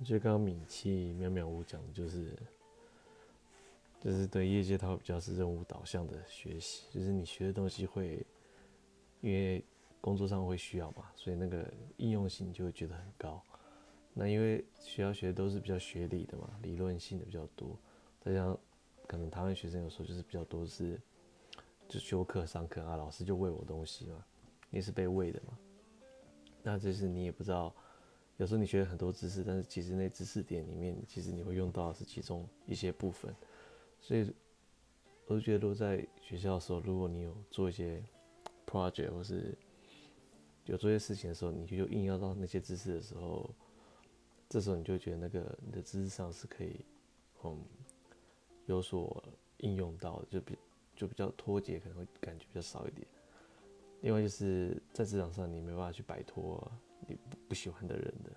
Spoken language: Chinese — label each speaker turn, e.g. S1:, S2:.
S1: 我觉得刚刚米奇妙妙屋讲的就是，就是对业界它会比较是任务导向的学习，就是你学的东西会，因为工作上会需要嘛，所以那个应用性就会觉得很高。那因为学校学的都是比较学理的嘛，理论性的比较多，再加上可能台湾学生有时候就是比较多是，就修课上课啊，老师就喂我东西嘛，你是被喂的嘛，那就是你也不知道，有时候你学了很多知识，但是其实那知识点里面，其实你会用到的是其中一些部分，所以我就觉得，如果在学校的时候，如果你有做一些 project 或是有做一些事情的时候，你就硬要到那些知识的时候。这时候你就觉得那个你的知识上是可以，嗯，有所应用到的，就比就比较脱节，可能会感觉比较少一点。另外就是在职场上，你没办法去摆脱你不不喜欢的人的。